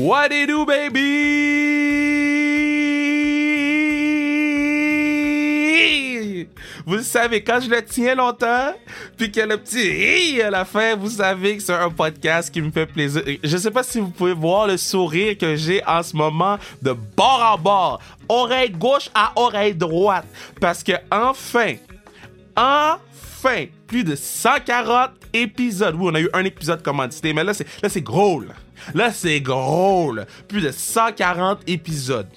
What it do, baby? Vous savez, quand je le tiens longtemps, puis a le petit hi à la fin, vous savez que c'est un podcast qui me fait plaisir. Je sais pas si vous pouvez voir le sourire que j'ai en ce moment de bord en bord, oreille gauche à oreille droite, parce que enfin, enfin, plus de 140 épisodes. Oui, on a eu un épisode commandité, mais là, c'est, là, c'est gros, là. Là, c'est gros. Plus de 140 épisodes.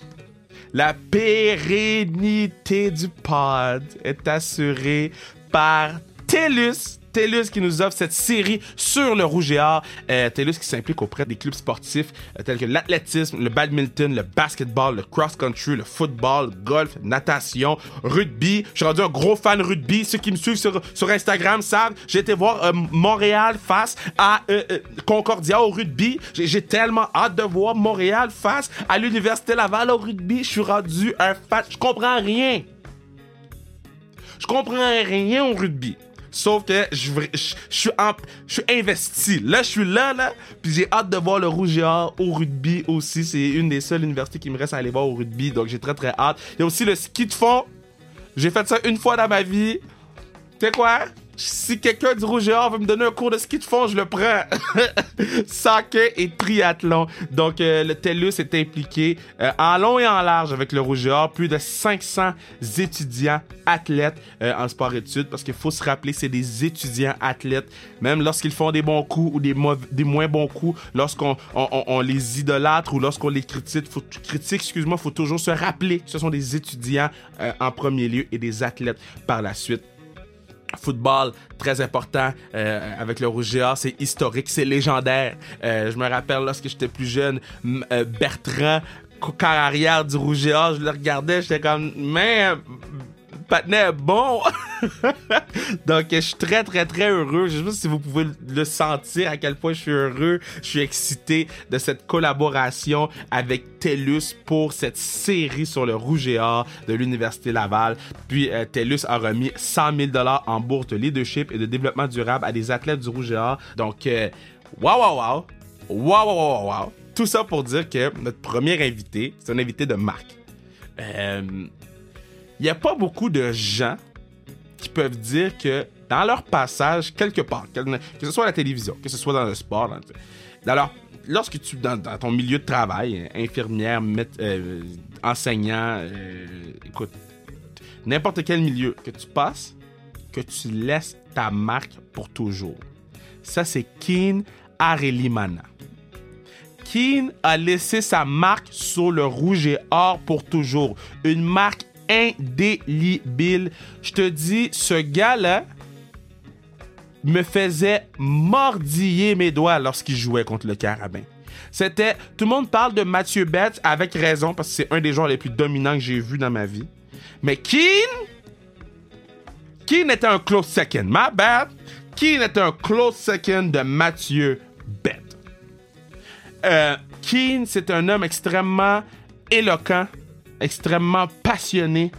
La pérennité du pod est assurée par TELUS. TELUS qui nous offre cette série sur le rouge et or. Euh, TELUS qui s'implique auprès des clubs sportifs euh, tels que l'athlétisme, le badminton, le basketball, le cross-country, le football, golf, natation, rugby. Je suis rendu un gros fan rugby. Ceux qui me suivent sur, sur Instagram savent, j'ai été voir euh, Montréal face à Concordia au rugby. J'ai tellement hâte de voir Montréal face à l'Université Laval au rugby. Je suis rendu un fan. Je comprends rien. Je comprends rien au rugby. Sauf que je, suis je suis investi. Là, je suis là, là. Puis j'ai hâte de voir le Rouge et au rugby aussi. C'est une des seules universités qui me reste à aller voir au rugby. Donc j'ai très, très hâte. Il y a aussi le ski de fond. J'ai fait ça une fois dans ma vie. Tu sais quoi? Si quelqu'un du Rouge et Or veut me donner un cours de ski de fond, je le prends. Soccer et triathlon. Donc, euh, le TELUS est impliqué euh, en long et en large avec le Rouge et Or. Plus de 500 étudiants athlètes euh, en sport-études. Parce qu'il faut se rappeler, c'est des étudiants athlètes. Même lorsqu'ils font des bons coups ou des, moins bons coups, lorsqu'on on, on- on les idolâtre ou lorsqu'on les critique, faut, critique, excuse-moi, faut toujours se rappeler que ce sont des étudiants en premier lieu et des athlètes par la suite football très important euh, avec le Rouge Or, c'est historique, c'est légendaire. Euh, je me rappelle lorsque j'étais plus jeune, euh, Bertrand, quart arrière du Rouge Or, je le regardais, j'étais comme, mais est bon. Donc, je suis très, très, très heureux. Je sais pas si vous pouvez le sentir à quel point je suis heureux. Je suis excité de cette collaboration avec TELUS pour cette série sur le rouge et or de l'Université Laval. Puis, euh, TELUS a remis 100 000 en bourse de leadership et de développement durable à des athlètes du rouge et or. Donc, waouh, waouh, waouh. Waouh, waouh, waouh, waouh. Tout ça pour dire que notre premier invité, c'est un invité de marque. Euh, il n'y a pas beaucoup de gens qui peuvent dire que dans leur passage, quelque part, que, ce soit à la télévision, que ce soit dans le sport, dans, lorsque tu, dans, dans ton milieu de travail, infirmière, mét- euh, enseignant, euh, écoute, n'importe quel milieu que tu passes, que tu laisses ta marque pour toujours. Ça, c'est Keen Arelimana. Keen a laissé sa marque sur le rouge et or pour toujours. Une marque indélébile. Je te dis, ce gars-là me faisait mordiller mes doigts lorsqu'il jouait contre le Carabin. C'était. Tout le monde parle de Mathieu Betts avec raison parce que c'est un des joueurs les plus dominants que j'ai vu dans ma vie. Mais Keen. Keen était un close second. My bad. Keen était un close second de Mathieu Betts. Euh, Keane, c'est un homme extrêmement éloquent, extrêmement passionné.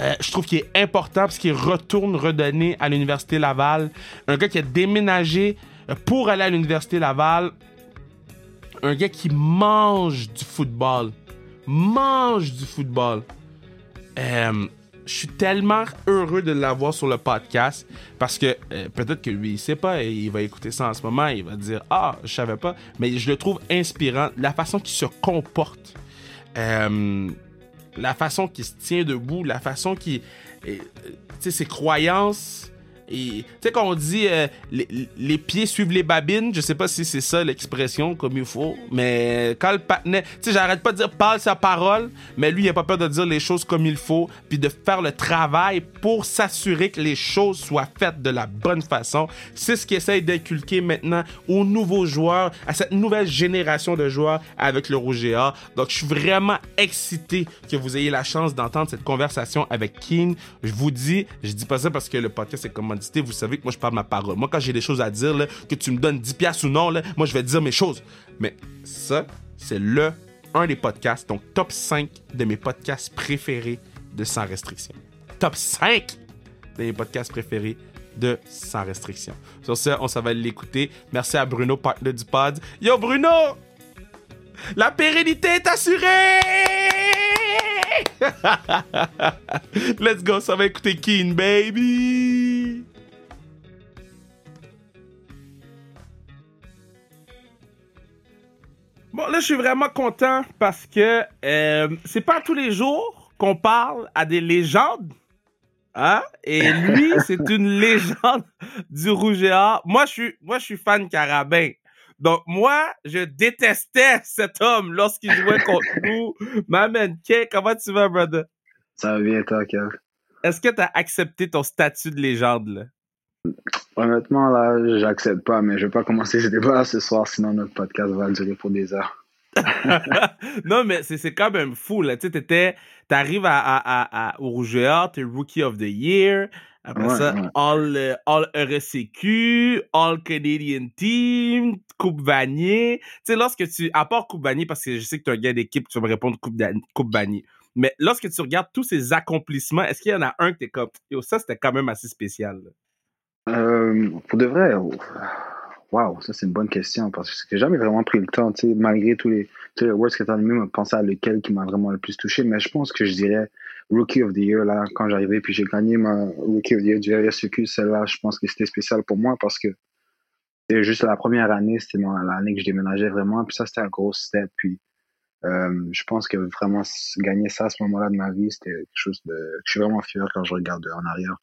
Euh, je trouve qu'il est important parce qu'il retourne redonner à l'Université Laval. Un gars qui a déménagé euh, pour aller à l'Université Laval. Un gars qui mange du football. Mange du football. Euh, je suis tellement heureux de l'avoir sur le podcast parce que peut-être que lui, il sait pas, et il va écouter ça en ce moment, il va dire Ah, je savais pas. Mais je le trouve inspirant. La façon qu'il se comporte, la façon qu'il se tient debout, la façon qu'il. euh, Tu sais, ses croyances. Tu sais, quand on dit euh, les, les pieds suivent les babines, je sais pas si c'est ça l'expression comme il faut, mais quand le patinet. Tu sais, j'arrête pas de dire parle sa parole, mais lui, il a pas peur de dire les choses comme il faut, puis de faire le travail pour s'assurer que les choses soient faites de la bonne façon. C'est ce qu'il essaye d'inculquer maintenant aux nouveaux joueurs, à cette nouvelle génération de joueurs avec le Rouge et. Donc, je suis vraiment excité que vous ayez la chance d'entendre cette conversation avec King. Je vous dis, je dis pas ça parce que le podcast est Vous savez que moi, je parle ma parole. Moi, quand j'ai des choses à dire, que tu me donnes 10 piastres ou non, moi, je vais dire mes choses. Mais ça, c'est le un des podcasts, donc top 5 de mes podcasts préférés de Sans Restriction. Top 5 de mes podcasts préférés de Sans Restriction. Sur ce, on s'en va l'écouter. Merci à Bruno, partenaire du pod. Yo, Bruno! La pérennité est assurée! Let's go, ça va écouter Keen, baby! Bon, là, je suis vraiment content parce que euh, c'est pas tous les jours qu'on parle à des légendes. Hein? Et lui, c'est une légende du Rouge et Or. Moi, je suis, moi, je suis fan Carabin. Donc, moi, je détestais cet homme lorsqu'il jouait contre nous. Maman, comment tu vas, brother? Ça va bien, toi, Kev? Est-ce que tu as accepté ton statut de légende, là? Honnêtement, là, j'accepte pas, mais je vais pas commencer ce débat ce soir, sinon notre podcast va durer pour des heures. non, mais c'est quand même fou, là. Tu sais, t'arrives à, à, à, au Rouge t'es Rookie of the Year. Après ça, All, euh, All RSCQ, All Canadian Team, Coupe Vanier. Tu sais, lorsque tu. À part Coupe Vanier, parce que je sais que tu es un gars d'équipe, tu vas me répondre Coupe, coupe Vanier. Mais lorsque tu regardes tous ces accomplissements, est-ce qu'il y en a un que t'es comme. Yo, ça, c'était quand même assez spécial. Euh, pour de vrai, waouh, ça c'est une bonne question parce que j'ai jamais vraiment pris le temps, tu sais, malgré tous les, tous les words que tu as mis, penser à lequel qui m'a vraiment le plus touché, mais je pense que je dirais Rookie of the Year, là, quand j'arrivais, puis j'ai gagné ma Rookie of the Year du RSEQ, celle-là, je pense que c'était spécial pour moi parce que c'était juste la première année, c'était l'année que je déménageais vraiment, puis ça c'était un gros step, puis euh, je pense que vraiment gagner ça à ce moment-là de ma vie, c'était quelque chose de, je suis vraiment fier quand je regarde en arrière.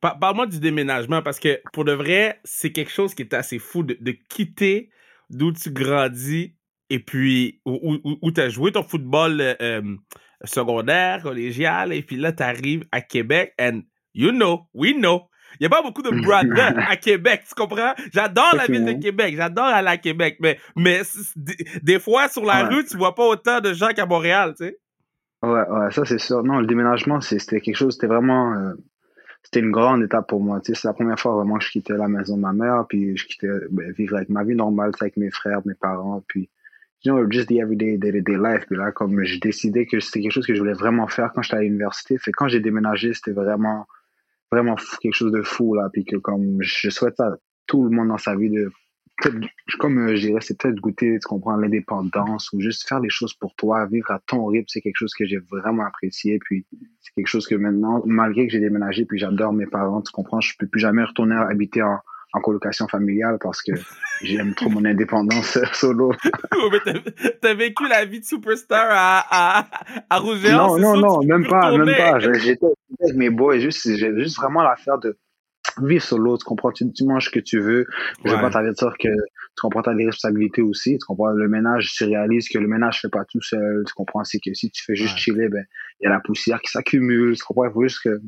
Parle-moi du déménagement parce que pour de vrai, c'est quelque chose qui est assez fou de, quitter d'où tu grandis et puis où, tu as joué ton football euh, euh, secondaire, collégial, et puis là, tu arrives à Québec and you know, we know. Il n'y a pas beaucoup de brothers à Québec, tu comprends? J'adore la ville de Québec, j'adore aller à Québec, mais, mais des fois, sur la rue, tu vois pas autant de gens qu'à Montréal, tu sais. Ouais, ouais, ça c'est sûr. Non, le déménagement, c'était quelque chose, c'était vraiment euh, c'était une grande étape pour moi. c'est la première fois vraiment que je quittais la maison de ma mère, puis je quittais ben, vivre avec ma vie normale, avec mes frères, mes parents, puis you know, just the everyday, day, day life. Puis là, comme j'ai décidé que c'était quelque chose que je voulais vraiment faire quand j'étais à l'université, fait quand j'ai déménagé, c'était vraiment, vraiment quelque chose de fou, là, puis que comme je souhaite à tout le monde dans sa vie de comme euh, je dirais, c'est peut-être goûter, tu comprends, l'indépendance ou juste faire les choses pour toi, vivre à ton rythme, c'est quelque chose que j'ai vraiment apprécié. Puis c'est quelque chose que maintenant, malgré que j'ai déménagé, puis j'adore mes parents, tu comprends, je peux plus jamais retourner habiter en, en colocation familiale parce que j'aime trop mon indépendance solo. t'as vécu la vie de superstar à, à, à Non, non, non, même pas, même pas. J'étais avec mes boys, juste, juste vraiment l'affaire de vivre solo, tu comprends, tu, manges ce que tu veux. Je veux pas t'avertir que tu comprends, t'as des responsabilités aussi. Tu comprends, le ménage, tu réalises que le ménage fait pas tout seul. Tu comprends, c'est que si tu fais juste chiller, ben, il y a la poussière qui s'accumule. Tu comprends, il faut juste que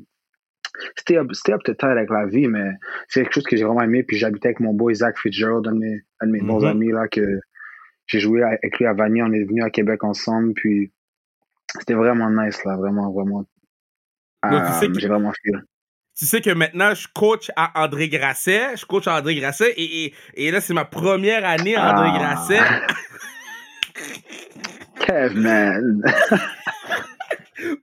c'était up, up to avec la vie, mais c'est quelque chose que j'ai vraiment aimé. Puis j'habitais avec mon boy Zach Fitzgerald, un de mes, un de mes bons mm-hmm. amis, là, que j'ai joué avec lui à Vanier. On est venu à Québec ensemble, puis c'était vraiment nice, là, vraiment, vraiment. Euh, j'ai vraiment fait tu sais que maintenant, je coach à André Grasset. Je coach à André Grasset. Et, et, là, c'est ma première année à André ah. Grasset. Kev, man.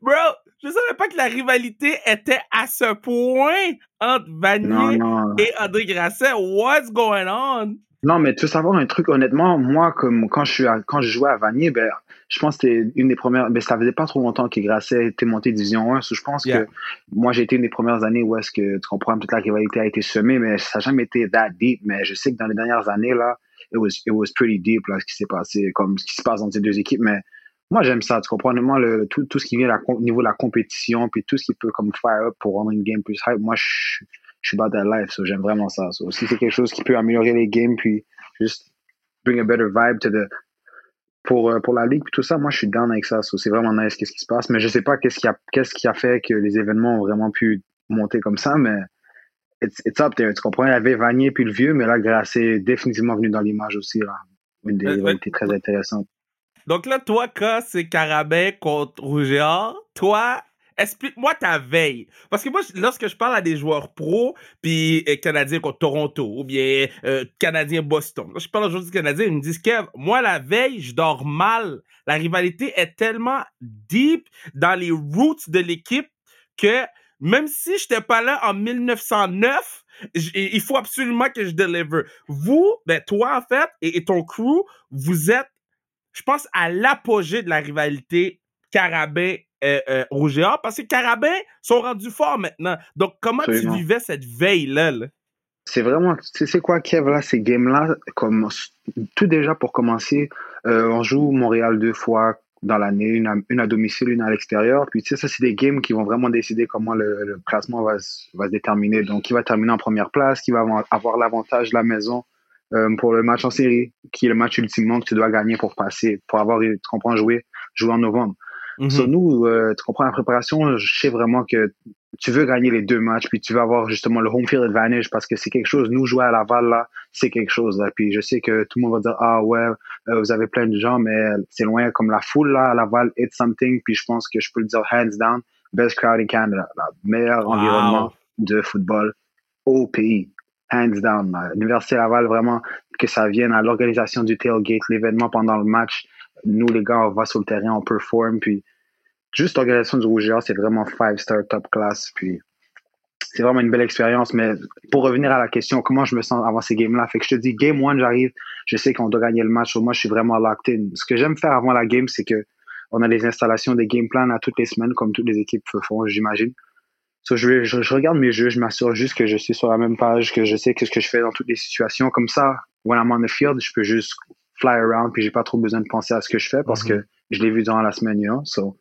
Bro, je savais pas que la rivalité était à ce point entre Vanier et André Grasset. What's going on? Non, mais tu veux savoir un truc, honnêtement, moi, comme quand je suis quand je jouais à Vanier, ben, je pense que c'était une des premières, mais ça faisait pas trop longtemps que Grasset était monté division 1, je pense que moi, j'ai été une des premières années où est-ce que, tu comprends, toute la rivalité a été semée, mais ça n'a jamais été that deep, mais je sais que dans les dernières années, là, it was, it was pretty deep, là, ce qui s'est passé, comme ce qui se passe dans ces deux équipes, mais moi, j'aime ça, tu comprends, honnêtement, le, tout, tout ce qui vient au niveau de la compétition, puis tout ce qui peut, comme, fire up pour rendre une game plus hype, moi, je, je suis about that life, so j'aime vraiment ça. So, si c'est quelque chose qui peut améliorer les games, puis juste bring a better vibe to the, pour, euh, pour la ligue puis tout ça, moi je suis down avec ça. c'est vraiment nice qu'est-ce qui se passe. Mais je sais pas qu'est-ce qui a qu'est-ce qui a fait que les événements ont vraiment pu monter comme ça, mais it's, it's up there. Tu comprends? Il y avait Vanier puis le vieux, mais là, Grâce est définitivement venu dans l'image aussi. Là. Une des rivalités très intéressantes. Donc là, toi, quand c'est Carabin contre Rougéard, toi, Explique-moi ta veille. Parce que moi, lorsque je parle à des joueurs pro, puis euh, Canadiens contre Toronto, ou bien euh, Canadiens Boston, je parle aux joueurs Canadiens, ils me disent, Kev, moi, la veille, je dors mal. La rivalité est tellement deep dans les roots de l'équipe que même si je n'étais pas là en 1909, il faut absolument que je deliver. Vous, ben, toi, en fait, et ton crew, vous êtes je pense, à l'apogée de la rivalité Carabin euh, euh, parce que Carabin sont rendus forts maintenant. Donc, comment tu vivais cette veille-là? c'est vraiment, tu sais quoi, Kev, là, ces games-là, comme tout déjà pour commencer, euh, on joue Montréal deux fois dans l'année, une, à, domicile, une à l'extérieur. Puis, tu sais, ça, c'est des games qui vont vraiment décider comment le, classement va, va, se déterminer. Donc, qui va terminer en première place, qui va avoir l'avantage de la maison euh, pour le match en série, qui est le match ultimement que tu dois gagner pour passer, pour avoir, tu comprends, jouer, jouer en novembre. Mm nous, euh, tu comprends, la préparation, je sais vraiment que tu veux gagner les deux matchs, puis tu vas avoir justement le home field advantage parce que c'est quelque chose. Nous, jouer à Laval, là, c'est quelque chose. Là. Puis je sais que tout le monde va dire, ah ouais, euh, vous avez plein de gens, mais c'est loin comme la foule, là, à Laval, it's something. Puis je pense que je peux le dire hands down, best crowd in Canada, le meilleur environnement de football au pays. Hands down. L'Université Laval, vraiment, que ça vienne à l'organisation du tailgate, l'événement pendant le match, nous, les gars, on va sur le terrain, on performe, puis juste l'organisation du Rouge c'est vraiment five star top class, puis c'est vraiment une belle expérience. Mais pour revenir à la question, comment je me sens avant ces games-là, fait que je te dis, game one, j'arrive, je sais qu'on doit gagner le match, moi, je suis vraiment locked in. Ce que j'aime faire avant la game, c'est que on a des installations, des game plans à toutes les semaines, comme toutes les équipes font, j'imagine. Je, regarde mes jeux, je m'assure juste que je suis sur la même page, que je sais ce que je fais dans toutes les situations. Comme ça, when I'm on the field, je peux juste fly around, puis j'ai pas trop besoin de penser à ce que je fais parce mm-hmm. que je l'ai vu durant la semaine, you know? So,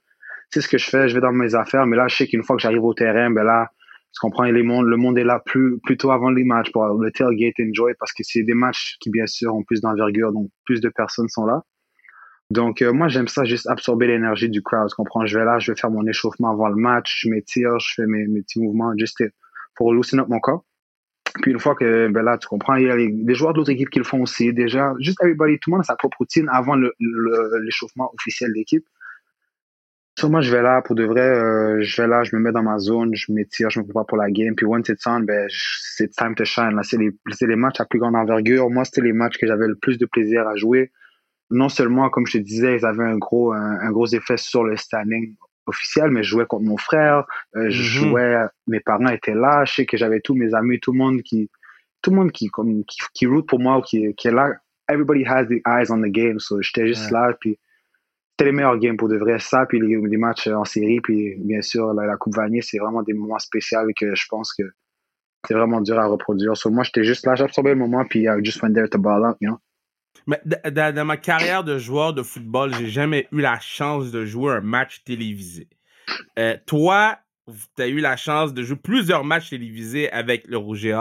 c'est ce que je fais, je vais dans mes affaires, mais là, je sais qu'une fois que j'arrive au terrain, ben là, tu comprends, les mondes, le monde est là plus, plutôt avant les matchs pour le tailgate enjoy parce que c'est des matchs qui, bien sûr, ont plus d'envergure, donc plus de personnes sont là. Donc, euh, moi, j'aime ça, juste absorber l'énergie du crowd. Tu comprends? Je vais là, je vais faire mon échauffement avant le match, je m'étire, je fais mes, mes petits mouvements juste pour loosen up mon corps. Puis une fois que, ben là, tu comprends, il y a les, joueurs de l'autre équipe qui le font aussi. Déjà, juste everybody, tout le monde a sa propre routine avant l'échauffement officiel de l'équipe. Moi, je vais là, pour de vrai, euh, je vais là, je me mets dans ma zone, je m'étire, je me prépare pour la game. Puis once it's on, ben, c'est time to shine. C'est les, les matchs à plus grande envergure. Moi, c'était les matchs que j'avais le plus de plaisir à jouer. Non seulement, comme je te disais, ils avaient un gros, un, gros effet sur le standing officiel, mais je jouais contre mon frère, euh, je mm-hmm. jouais, mes parents étaient là, je sais que j'avais tous mes amis, tout le monde qui, tout le monde qui, comme, qui, qui route pour moi ou qui, qui est là. Everybody has the eyes on the game, so j'étais juste là, puis c'était les meilleurs games pour de vrai. Ça, puis les, les matchs en série, puis bien sûr, la, Coupe Vanier, c'est vraiment des moments spéciaux que je pense que c'est vraiment dur à reproduire. So, moi, j'étais juste là, j'absorbais le moment, puis I just went there to ball out, you know. Mais dans, ma carrière de joueur de football, j'ai jamais eu la chance de jouer un match télévisé. Euh, toi, tu as eu la chance de jouer plusieurs matchs télévisés avec le Rouge Ouais,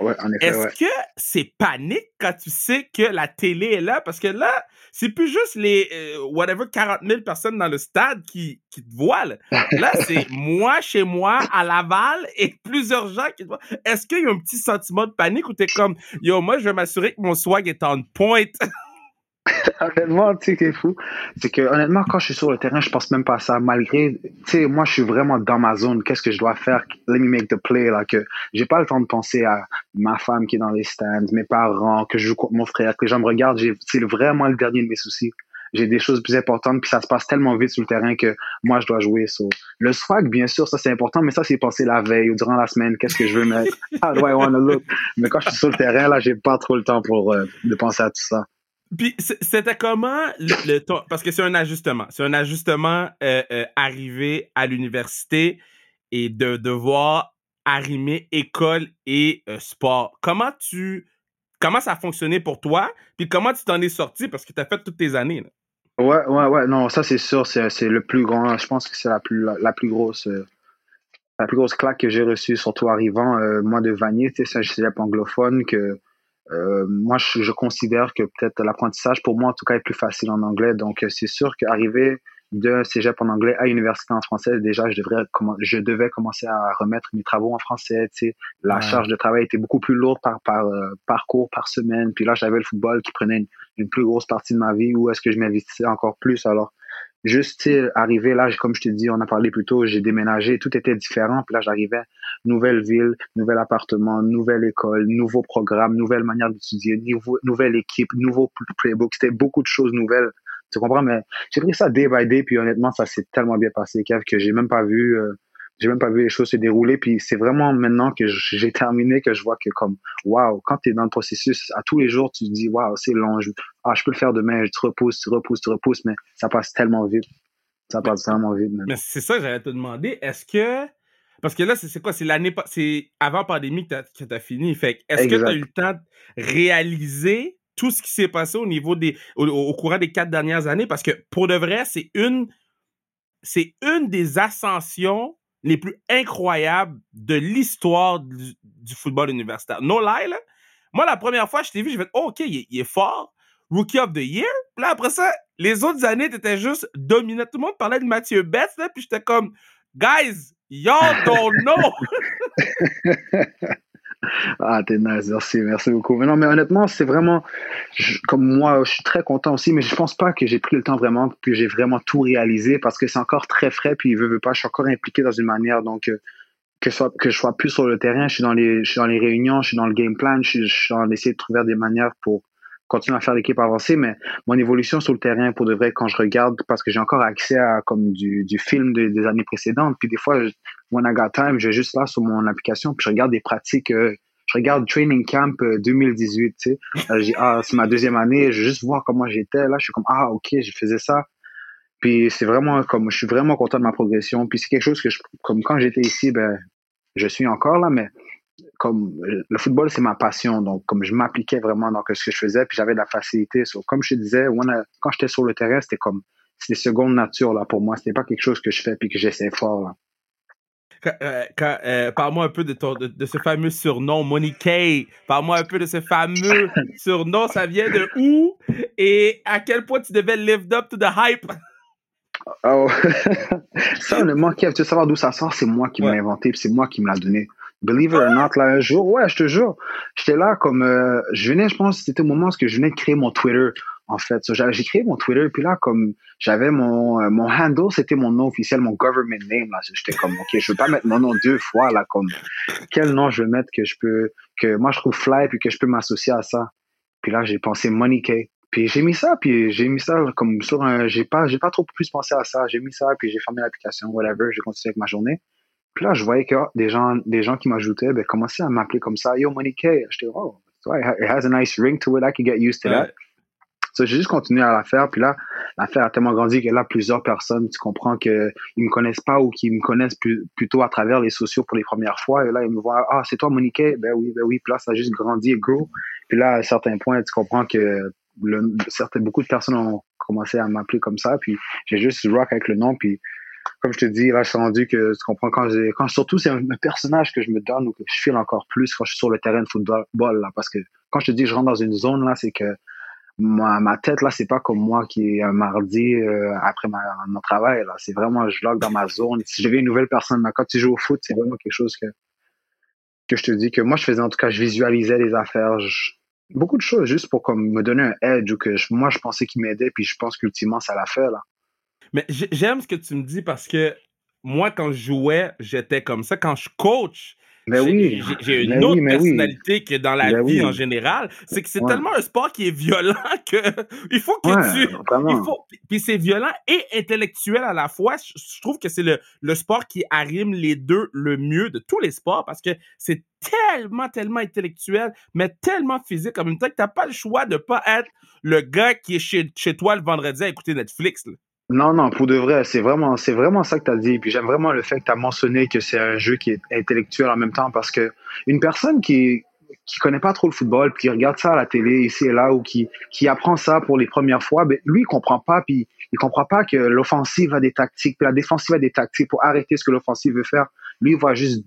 en effet, Est-ce que c'est panique quand tu sais que la télé est là? Parce que là, c'est plus juste les euh, whatever 40 000 personnes dans le stade qui, qui te voient. Là, là c'est moi chez moi à Laval et plusieurs gens qui te voient. Est-ce qu'il y a un petit sentiment de panique ou t'es comme Yo, moi je vais m'assurer que mon swag est en pointe? honnêtement, tu sais, qui est fou, c'est que honnêtement, quand je suis sur le terrain, je pense même pas à ça. Malgré, tu sais, moi, je suis vraiment dans ma zone. Qu'est-ce que je dois faire? Let me make the play, là, que j'ai pas le temps de penser à ma femme qui est dans les stands, mes parents, que je joue contre mon frère, que les gens me regardent. C'est vraiment le dernier de mes soucis. J'ai des choses plus importantes, puis ça se passe tellement vite sur le terrain que moi, je dois jouer. Le swag, bien sûr, ça c'est important, mais ça c'est pensé la veille ou durant la semaine. Qu'est-ce que je veux mettre? How do I want to look? Mais quand je suis sur le terrain, là, j'ai pas trop le temps pour euh, de penser à tout ça. Puis c'était comment le, parce que c'est un ajustement, c'est un ajustement euh, euh, arrivé à l'université et de devoir arrimer école et euh, sport. Comment tu comment ça a fonctionné pour toi Puis comment tu t'en es sorti? Parce que tu as fait toutes tes années. Ouais, ouais, ouais, non, ça c'est sûr, c'est le plus grand, je pense que c'est la plus la, plus grosse la plus grosse claque que j'ai reçue surtout arrivant moi de Vanier, tu sais, c'est anglophone que euh, moi, je, je, considère que peut-être l'apprentissage, pour moi en tout cas, est plus facile en anglais. Donc, euh, c'est sûr qu'arriver d'un cégep en anglais à université en français, déjà, je devrais, je devais commencer à remettre mes travaux en français. Tu sais, la charge de travail était beaucoup plus lourde par, par euh, parcours par semaine. Puis là, j'avais le football qui prenait une, une, plus grosse partie de ma vie. Où est-ce que je m'investissais encore plus Alors, juste arriver là, comme je te dis, on a parlé plus tôt, j'ai déménagé, tout était différent. Puis là, j'arrivais, nouvelle ville, nouvel appartement, nouvelle école, nouveau programme, nouvelle manière d'étudier, nouvelle équipe, nouveau playbook. C'était beaucoup de choses nouvelles. Tu comprends? Mais j'ai pris ça day by day, puis honnêtement, ça s'est tellement bien passé, Kev, que j'ai même pas vu. Euh, j'ai même pas vu les choses se dérouler. Puis c'est vraiment maintenant que j'ai terminé que je vois que comme, waouh, quand tu es dans le processus, à tous les jours, tu te dis, waouh, c'est long, je, ah, je peux le faire demain, je te repousse, tu repousses, tu repousses, mais ça passe tellement vite. Ça passe tellement vite. Mais c'est ça que j'allais te demander. Est-ce que, parce que là, c'est quoi? C'est l'année, c'est avant pandémie que tu as, fini. Fait est-ce que tu as eu le temps de réaliser tout ce qui s'est passé au niveau des, au, courant des quatre dernières années? Parce que pour de vrai, c'est une, c'est une des ascensions les plus incroyables de l'histoire du, football universitaire. No lie, là. Moi, la première fois je t'ai vu, j'ai fait, oh, OK, il, est fort. Rookie of the Year. Puis là, après ça, les autres années, t'étais juste dominant. Tout le monde parlait de Mathieu Betts, là, puis j'étais comme, guys, y'all don't know. Ah, t'es nice, merci, merci beaucoup. Mais non, mais honnêtement, c'est vraiment, comme moi, je suis très content aussi, mais je pense pas que j'ai pris le temps vraiment, que j'ai vraiment tout réalisé parce que c'est encore très frais, puis veut, veut pas, je suis encore impliqué dans une manière, donc, euh, que, soit, que je sois plus sur le terrain, je suis dans les, je suis dans les réunions, je suis dans le game plan, je suis, je suis en essayer de trouver des manières pour continuer à faire l'équipe avancer, mais mon évolution sur le terrain, pour de vrai, quand je regarde, parce que j'ai encore accès à comme du, du film des années précédentes, puis des fois, je, when I got time, je vais juste là sur mon application, puis je regarde des pratiques, euh, je regarde Training Camp 2018, euh, tu sais. Euh, ah, c'est ma deuxième année, je veux juste voir comment j'étais. Là, je suis comme, ah, ok, je faisais ça. Puis c'est vraiment comme, je suis vraiment content de ma progression. Puis c'est quelque chose que je, comme quand j'étais ici, ben, je suis encore là, mais comme le football, c'est ma passion. Donc, comme je m'appliquais vraiment dans ce que je faisais, puis j'avais de la facilité. comme je te disais, quand j'étais sur le terrain, c'était comme, c'était seconde nature là pour moi. C'était pas quelque chose que je fais puis que j'essaie fort. Là. Euh, euh, parle-moi un peu de, ton, de, ce fameux surnom, Monique. Parle-moi un peu de ce fameux surnom. Ça vient de où? Et à quel point tu devais live up to the hype? Oh. ça, le Kev, tu veux savoir d'où ça sort? C'est moi qui l'ai inventé, c'est moi qui me l'a donné. Believe it or not, là, un jour, ouais, je te jure, j'étais là comme, euh, je venais, je pense, c'était au moment où je venais de créer mon Twitter, en fait. j'ai créé mon Twitter, puis là, comme, j'avais mon, euh, mon handle, c'était mon nom officiel, mon government name, là. J'étais comme, OK, je veux pas mettre mon nom deux fois, là, comme, quel nom je veux mettre que je peux, que moi je trouve fly, puis que je peux m'associer à ça. Puis là, j'ai pensé Money. Puis j'ai mis ça, puis j'ai mis ça comme sur un, j'ai pas, j'ai pas trop plus pensé à ça. J'ai mis ça, puis j'ai fermé l'application, whatever, j'ai continué avec ma journée. Puis là, je voyais que des gens, des gens qui m'ajoutaient, ben, commençaient à m'appeler comme ça. Yo, Money K. J'étais, oh, it has a nice ring to it. I can get used to that. So, j'ai juste continué à la faire. Puis là, l'affaire a tellement grandi que là, plusieurs personnes, tu comprends qu'ils me connaissent pas ou qu'ils me connaissent plutôt à travers les sociaux pour les premières fois. Et là, ils me voient, ah, c'est toi, Monique? Ben oui, ben oui. Puis là, ça a juste grandi et grow. Puis là, à certains points, tu comprends que le, beaucoup de personnes ont commencé à m'appeler comme ça. Puis j'ai juste rock avec le nom. Puis comme je te dis, là, je suis rendu que tu comprends quand j'ai, quand surtout c'est un, personnage que je me donne ou que je file encore plus quand je suis sur le terrain de football, là, parce que quand je te dis je rentre dans une zone là, c'est que ma, ma tête là, c'est pas comme moi qui est un mardi euh, après ma, mon travail là, c'est vraiment je log dans ma zone. Si je deviens une nouvelle personne, quand tu joues au foot, c'est vraiment quelque chose que que je te dis que moi je faisais en tout cas, je visualisais les affaires, beaucoup de choses juste pour comme me donner un edge ou que moi je pensais qu'il m'aidait puis je pense qu'ultimement ça l'a fait là. Mais j'aime ce que tu me dis parce que moi, quand je jouais, j'étais comme ça. Quand je coach, oui. j'ai une autre personnalité que dans la vie en général. C'est que c'est tellement un sport qui est violent que il faut que tu. Il faut, puis c'est violent et intellectuel à la fois. Je, trouve que c'est le, le sport qui arrime les deux le mieux de tous les sports parce que c'est tellement, tellement intellectuel, mais tellement physique en même temps que t'as pas le choix de pas être le gars qui est chez, chez toi le vendredi à écouter Netflix. Là. Non, non, pour de vrai, c'est vraiment, c'est vraiment ça que tu as dit. Puis j'aime vraiment le fait que tu as mentionné que c'est un jeu qui est intellectuel en même temps parce que une personne qui qui connaît pas trop le football, puis qui regarde ça à la télé ici et là, ou qui, qui apprend ça pour les premières fois, ben, lui, il comprend pas, puis il comprend pas que l'offensive a des tactiques, puis la défensive a des tactiques pour arrêter ce que l'offensive veut faire. Lui, il voit juste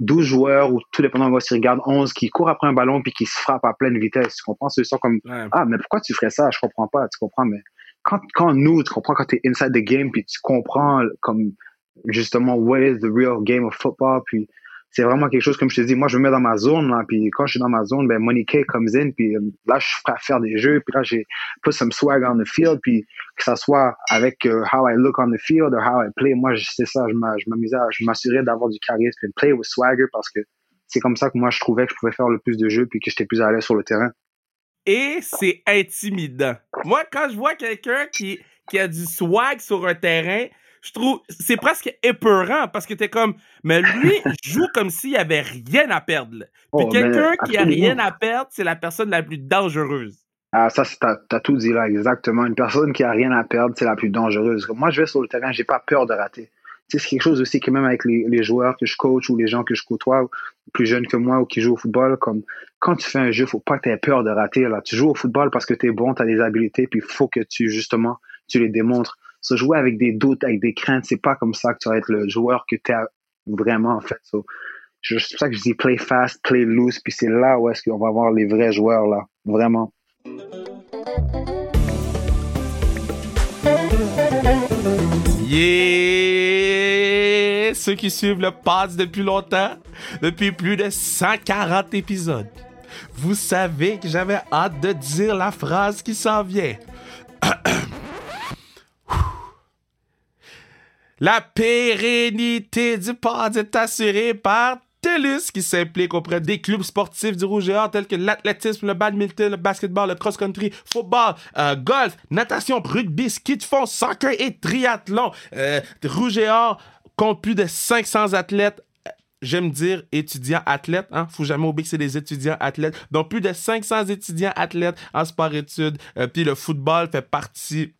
12 joueurs, ou tout dépendant de s'il regarde 11, qui courent après un ballon, puis qui se frappent à pleine vitesse. Tu comprends? C'est ça comme, ah, mais pourquoi tu ferais ça? Je comprends pas, tu comprends, mais quand, quand nous, tu comprends, quand tu es inside the game, puis tu comprends comme justement what is the real game of football, puis c'est vraiment quelque chose, comme je te dis, moi, je me mets dans ma zone, là, puis quand je suis dans ma zone, ben, Monique comes in, puis euh, là, je suis prêt à faire des jeux, puis là, j'ai put some swag on the field, puis que ça soit avec euh, how I look on the field or how I play, moi, c'est ça, je m'amusais, je m'assurais d'avoir du charisme, puis play with swagger, parce que c'est comme ça que moi, je trouvais que je pouvais faire le plus de jeux, puis que j'étais plus à l'aise sur le terrain et c'est intimidant. Moi, quand je vois quelqu'un qui, qui a du swag sur un terrain, je trouve, c'est presque épeurant parce que t'es comme, mais lui joue comme s'il avait rien à perdre. Puis oh, quelqu'un qui a rien à perdre, c'est la personne la plus dangereuse. Ah, ça, t'as as tout dit là, exactement. Une personne qui a rien à perdre, c'est la plus dangereuse. Moi, je vais sur le terrain, j'ai pas peur de rater. C'est quelque chose aussi que même avec les, joueurs que je coach ou les gens que je côtoie, plus jeunes que moi ou qui jouent au football, comme quand tu fais un jeu, faut pas que tu aies peur de rater. Là. Tu joues au football parce que tu es bon, tu as des habiletés, puis il faut que tu, justement, tu les démontres. Se jouer avec des doutes, avec des craintes, c'est pas comme ça que tu vas être le joueur que tu es vraiment, en fait. c'est pour ça que je dis play fast, play loose, puis c'est là où est-ce qu'on va avoir les vrais joueurs, là. Vraiment. Yeah! Ceux qui suivent le pass depuis longtemps, depuis plus de 140 épisodes, vous savez que j'avais hâte de dire la phrase qui s'en vient. La pérennité du pod est assurée par TELUS qui s'implique auprès des clubs sportifs du Rouge et Or tels que l'athlétisme, le badminton, le basketball, le cross-country, football, euh, golf, natation, rugby, ski de fond, soccer et triathlon. Euh, Rouge et Or compte plus de 500 athlètes j'aime dire étudiants athlètes, hein, faut jamais oublier que c'est des étudiants athlètes. Donc plus de 500 étudiants athlètes en sport-études. Euh, puis le football fait partie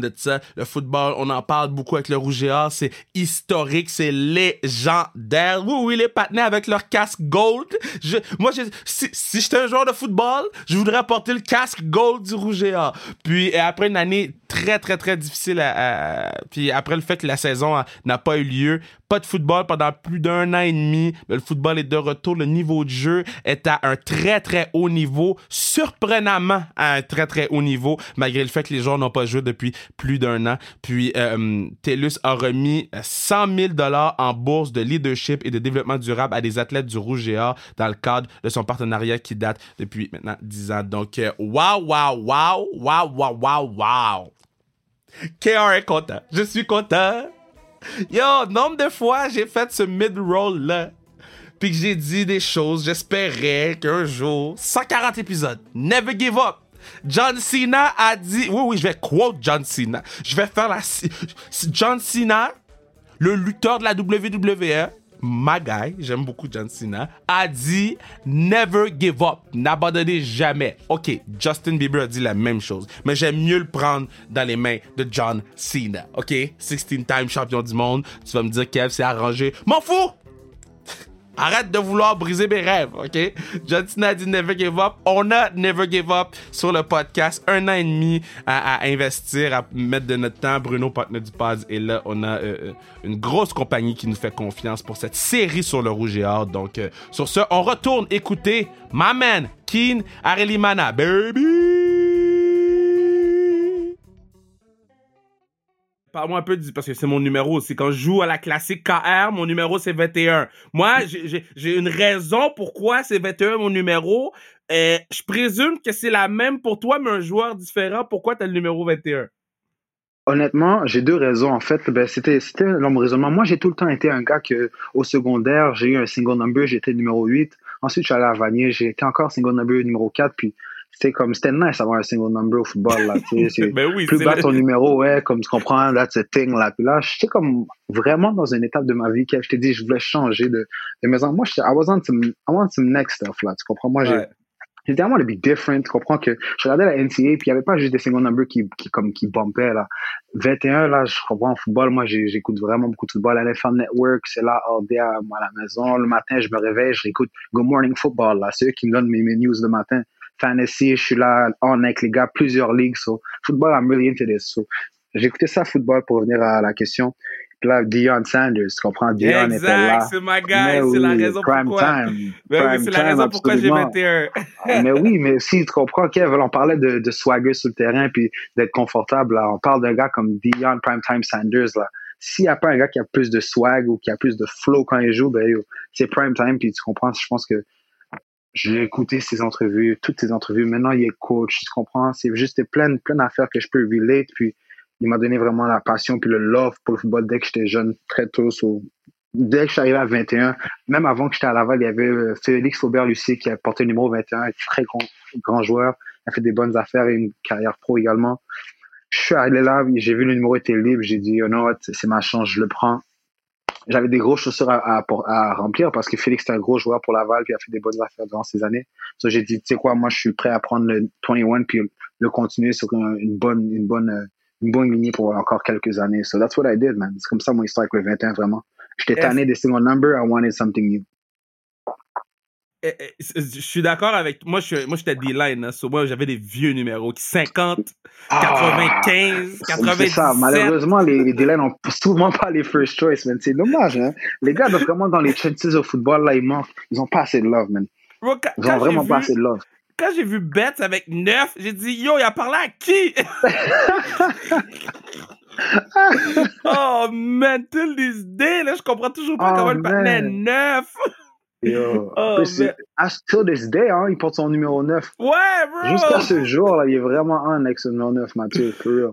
de ça. Le football, on en parle beaucoup avec le Rouge et. C'est historique, c'est légendaire. Oui, oui, les partenaires avec leur casque gold. Je, moi, si, si j'étais un joueur de football, je voudrais porter le casque gold du Rouge et. Puis après une année très, très, très difficile, à, puis après le fait que la saison n'a pas eu lieu, de football pendant plus d'un an et demi. Le football est de retour. Le niveau de jeu est à un très, très haut niveau. Surprenamment à un très, très haut niveau, malgré le fait que les joueurs n'ont pas joué depuis plus d'un an. Puis, euh, TELUS a remis 100 000 en bourse de leadership et de développement durable à des athlètes du Rouge Géant dans le cadre de son partenariat qui date depuis maintenant 10 ans. Donc, waouh, waouh, waouh, waouh, waouh, waouh, waouh. KR est content. Je suis content. Yo, nombre de fois j'ai fait ce mid-roll là. Puis que j'ai dit des choses, j'espérais qu'un jour, 140 épisodes, never give up. John Cena a dit, oui, oui, je vais quote John Cena. Je vais faire la. John Cena, le lutteur de la WWE, ma guy, j'aime beaucoup John Cena, a dit never give up, n'abandonnez jamais. Ok, Justin Bieber a dit la même chose, mais j'aime mieux le prendre dans les mains de John Cena. Ok, 16-time champion du monde, tu vas me dire Kev, c'est arrangé. M'en fous! Arrête de vouloir briser mes rêves, OK? Cena a dit Never Give Up. On a Never Give Up sur le podcast. Un an et demi à, investir, à mettre de notre temps. Bruno, partenaire du pod, et là, on a euh, euh, une grosse compagnie qui nous fait confiance pour cette série sur le Rouge et Or. Donc, euh, sur ce, on retourne écouter My Man, Keen Arelimana. Baby! Parle-moi un peu, parce que c'est mon numéro. C'est quand je joue à la classique KR, mon numéro c'est 21. Moi, j'ai une raison pourquoi c'est 21 mon numéro. Et je présume que c'est la même pour toi, mais un joueur différent. Pourquoi tu as le numéro 21? Honnêtement, j'ai deux raisons. En fait, ben, c'était l'homme raisonnement. Moi, j'ai tout le temps été un gars que, au secondaire, j'ai eu un single number, j'étais numéro 8. Ensuite, je suis allé à Vanier, j'ai été encore single number numéro 4. Puis, c'est comme c'était nice d'avoir un single number au football là tu sais ben oui, plus bas ton numéro ouais comme tu comprends that's a thing là puis là j'étais comme vraiment dans une étape de ma vie que je t'ai dit je voulais changer de, de maison moi I was on some I want some next stuff là tu comprends? Moi j'ai J'étais vraiment to be different, tu comprends que je regardais la NCA, puis il n'y avait pas juste des single numbers qui, qui, comme, qui bumpaient, là. 21, là, je comprends en football, moi, j'écoute vraiment beaucoup de football. NFL Network, c'est là, all day, à, à la maison. Le matin, je me réveille, je réécoute Good Morning Football, là. C'est eux qui me donnent mes, mes news le matin fantasy, je suis là en avec les gars, plusieurs ligues. So, football, I'm really into this. So, écouté ça, football, pour revenir à la question. Puis là, Dion Sanders, tu comprends? Dion exact, était là. c'est ma guy, c'est la raison prime pourquoi. Time, ben c'est la raison pourquoi j'ai 21. Ah, mais oui, mais si tu comprends, Kev, on parlait de, de swagger sur le terrain puis d'être confortable. Là. On parle d'un gars comme Dion Primetime Sanders. Là. S'il n'y a pas un gars qui a plus de swag ou qui a plus de flow quand il joue, ben, c'est prime time. Puis tu comprends, je pense que j'ai écouté ses entrevues, toutes ses entrevues. Maintenant, il est coach, tu comprends? C'est juste plein, plein d'affaires que je peux relate. Puis, il m'a donné vraiment la passion puis le love pour le football dès que j'étais jeune, très tôt. dès que je suis arrivé à 21, même avant que j'étais à Laval, il y avait euh, Félix Faubert-Lucie qui a porté le numéro 21, très grand, grand joueur. Il a fait des bonnes affaires et une carrière pro également. Je suis allé là, j'ai vu le numéro était libre, j'ai dit, oh non, c'est ma chance, je le prends. J'avais des grosses chaussures à, à, remplir parce que Félix est un gros joueur pour Laval puis a fait des bonnes affaires durant ces années. Donc j'ai dit, tu sais quoi, moi je suis prêt à prendre le 21 puis le continuer sur une bonne, une bonne, une bonne lignée pour encore quelques années. So that's what I did, man. C'est comme ça mon histoire avec le 21, vraiment. J'étais tanné des single number, I wanted something new. Eh, eh, je suis d'accord avec moi je moi j'étais D-line hein, moi j'avais des vieux numéros 50 95 90 c'est ça. malheureusement les, D-line ont souvent pas les first choice man. C'est dommage hein. Les gars vraiment dans les chances au football là ils manquent. Ils ont pas assez de love man. Ils ont vraiment pas assez de love. quand j'ai vu Betts avec 9 j'ai dit yo il a parlé à qui? Oh man till this day là je comprends toujours pas oh, comment le partenaire 9 Yo, oh, still this day, hein, il porte son numéro 9. Ouais, bro! Jusqu'à ce jour, là, il est vraiment un avec ce numéro 9, Mathieu, for real.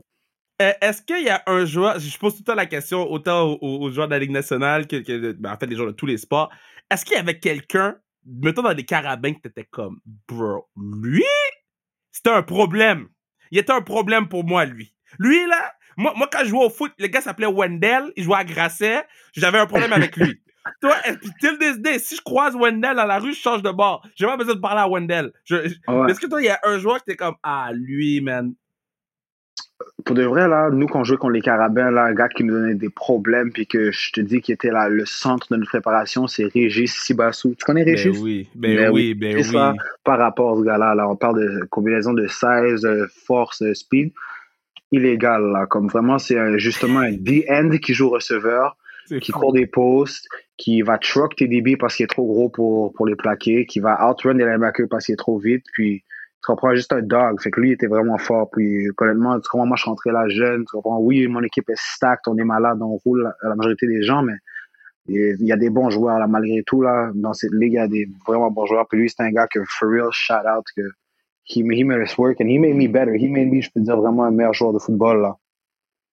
Euh, est-ce qu'il y a un joueur, je pose tout le temps la question, autant aux, joueurs de la Ligue nationale que, ben, en fait, les joueurs de tous les sports, est-ce qu'il y avait quelqu'un, mettons dans des carabins, que t'étais comme, bro, lui, c'était un problème. Il était un problème pour moi, lui. Lui, là, moi, moi quand je jouais au foot, le gars s'appelait Wendell, il jouait à Grasset, j'avais un problème avec lui. Toi, till this day, si je croise Wendell dans la rue, je change de bord. J'ai pas besoin de parler à Wendell. Est-ce que toi, il y a un joueur qui t'es comme, ah, lui, man. Pour de vrai, là, nous, quand on jouait contre les Carabins, là, un gars qui nous donnait des problèmes, puis que je te dis qu'il était là, le centre de notre préparation, c'est Régis Sibassou. Tu connais Régis? Ben oui, ben, ben oui, ben oui. Ça, par rapport à ce gars-là, là, on parle de combinaison de size, force, speed. Illégal, là. Comme vraiment, c'est justement un D-end qui joue receveur qui court des postes, qui va truck TDB parce qu'il est trop gros pour, pour les plaquer, qui va outrun les linebackers parce qu'il est trop vite, puis tu comprends juste un dog. Fait que lui, il était vraiment fort. Puis, honnêtement, tu comprends, moi, je suis rentré là jeune. Tu comprends, oui, mon équipe est stacked, on est malade, on roule la, majorité des gens, mais il y a des bons joueurs, là, malgré tout, là. Dans cette ligue, il y a des vraiment bons joueurs. Puis lui, c'est un gars que, for real, shout out, que he, he made us work and he made me better. He made me, je peux dire, vraiment un meilleur joueur de football, là.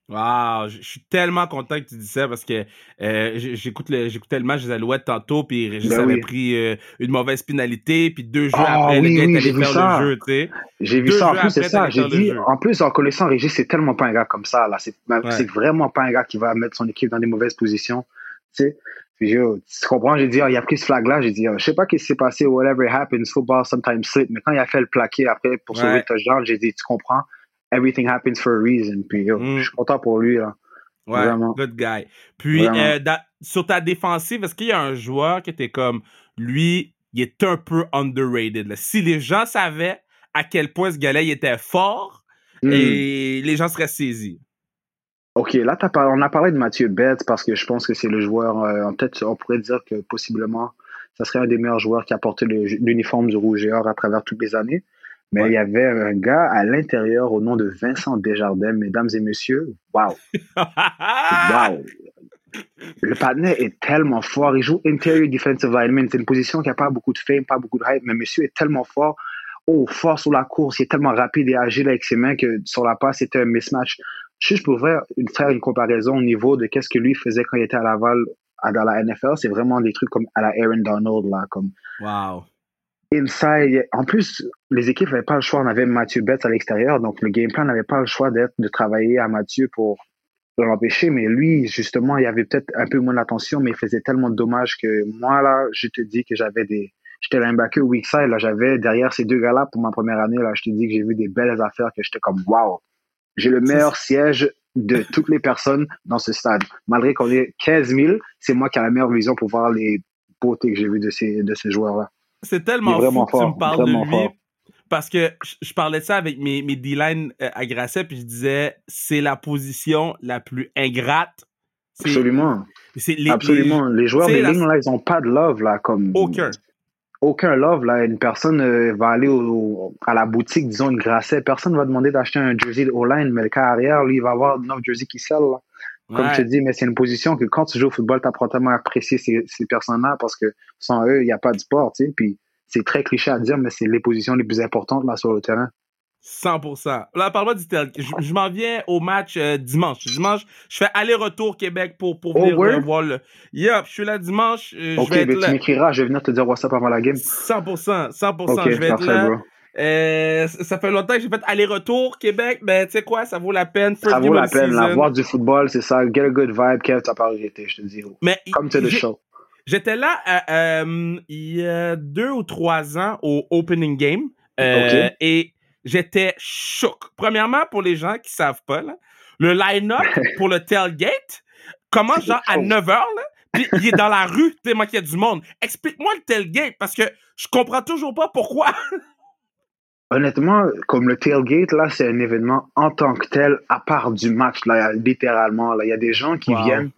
Wow, je suis tellement content que tu dis ça parce que euh, j'écoute le j'écoutais le match des Alouettes tantôt puis Régis ben avait pris euh, une mauvaise pénalité puis deux jeux ah après le gars est allé faire le jeu, tu sais. J'ai vu ça. En plus c'est ça, j'ai dit en plus en connaissant Régis, c'est tellement pas un gars comme ça là, c'est c'est vraiment pas un gars qui va mettre son équipe dans des mauvaises positions, tu sais. Puis je, tu comprends, j'ai dit, oh, il a pris ce flag-là, j'ai dit, oh, je sais pas ce qui s'est passé, whatever happens, football sometimes slip, mais quand il a fait le plaqué après pour sauver le touchdown, j'ai dit, tu comprends, everything happens for a reason. Puis je mm. suis content pour lui. Là. Ouais, Vraiment. good guy. Puis euh, sur ta défensive, est-ce qu'il y a un joueur qui était comme lui, il est un peu underrated. Si les gens savaient à quel point ce gars-là était fort, mm. et les gens seraient saisis. OK, là, on a parlé de Mathieu Betts parce que je pense que c'est le joueur, euh, en tête, on pourrait dire que possiblement, ça serait un des meilleurs joueurs qui a porté l'uniforme du Rouge et Or à travers toutes les années. Mais il y avait un gars à l'intérieur au nom de Vincent Desjardins, mesdames et messieurs. Waouh! Waouh! Le partenaire est tellement fort. Il joue interior defensive lineman. C'est une position qui n'a pas beaucoup de fame, pas beaucoup de hype, mais monsieur est tellement fort. Oh, fort sur la course. Il est tellement rapide et agile avec ses mains que sur la passe, c'était un mismatch. Si je pouvais faire une comparaison au niveau de qu'est-ce que lui faisait quand il était à Laval dans la NFL, c'est vraiment des trucs comme à la Aaron Donald, là, comme. Wow inside. En plus, les équipes n'avaient pas le choix. On avait Mathieu Betts à l'extérieur, donc le game plan n'avait pas le choix d'être de travailler à Mathieu pour l'empêcher. Mais lui, justement, il y avait peut-être un peu moins d'attention, mais il faisait tellement de dommages que moi, là, je te dis que j'avais des. J'étais linebacker weak side, là, j'avais derrière ces deux gars-là pour ma première année, là, je te dis que j'ai vu des belles affaires que j'étais comme wow. J'ai le meilleur siège de toutes les personnes dans ce stade. Malgré qu'on ait 15 000, c'est moi qui ai la meilleure vision pour voir les beautés que j'ai vues de ces, de ces joueurs-là. C'est tellement fou que tu me parles de lui. Parce que je parlais de ça avec mes, mes D-line euh, à Grasset, puis je disais, c'est la position la plus ingrate. Absolument. Les, Absolument. Les, joueurs des lignes, là, ils n'ont pas de love, là, comme. Aucun. Aucun love, là. Une personne euh, va aller à la boutique, disons, une Grasset. Personne ne va demander d'acheter un jersey de O-line, mais le cas arrière, lui, il va avoir 9 jerseys qui sell, là. Comme je te dis, mais c'est une position que quand tu joues au football, tu apprends tellement à apprécier ces, ces personnes-là parce que sans eux, il n'y a pas de sport, tu sais. Puis c'est très cliché à dire, mais c'est les positions les plus importantes là sur le terrain. 100%. Là, parle-moi du Je, je m'en viens au match euh, dimanche. Dimanche, je fais aller-retour Québec pour, pour venir oh, voir le. Yep, je suis là dimanche. Euh, ok, je vais ben, tu m'écriras, je vais venir te dire WhatsApp avant la game. 100%, 100%. je vais être là. Euh, ça fait longtemps que j'ai fait aller-retour Québec, mais tu sais quoi, ça vaut la peine. ça vaut la peine. La voir du football, c'est ça. Get a good vibe, Kev, t'as pas regretté, je te dis. Mais Comme to the show. J'étais là euh, euh, il y a deux ou trois ans au opening game. Euh, Et j'étais choc. Premièrement, pour les gens qui savent pas, là, le line-up pour le tailgate commence genre à 9h, là, puis il est dans la rue tellement qu'il y a du monde. Explique-moi le tailgate, parce que je comprends toujours pas pourquoi. Honnêtement, comme le tailgate, là, c'est un événement en tant que tel, à part du match, là, littéralement. Là. Il y a des gens qui viennent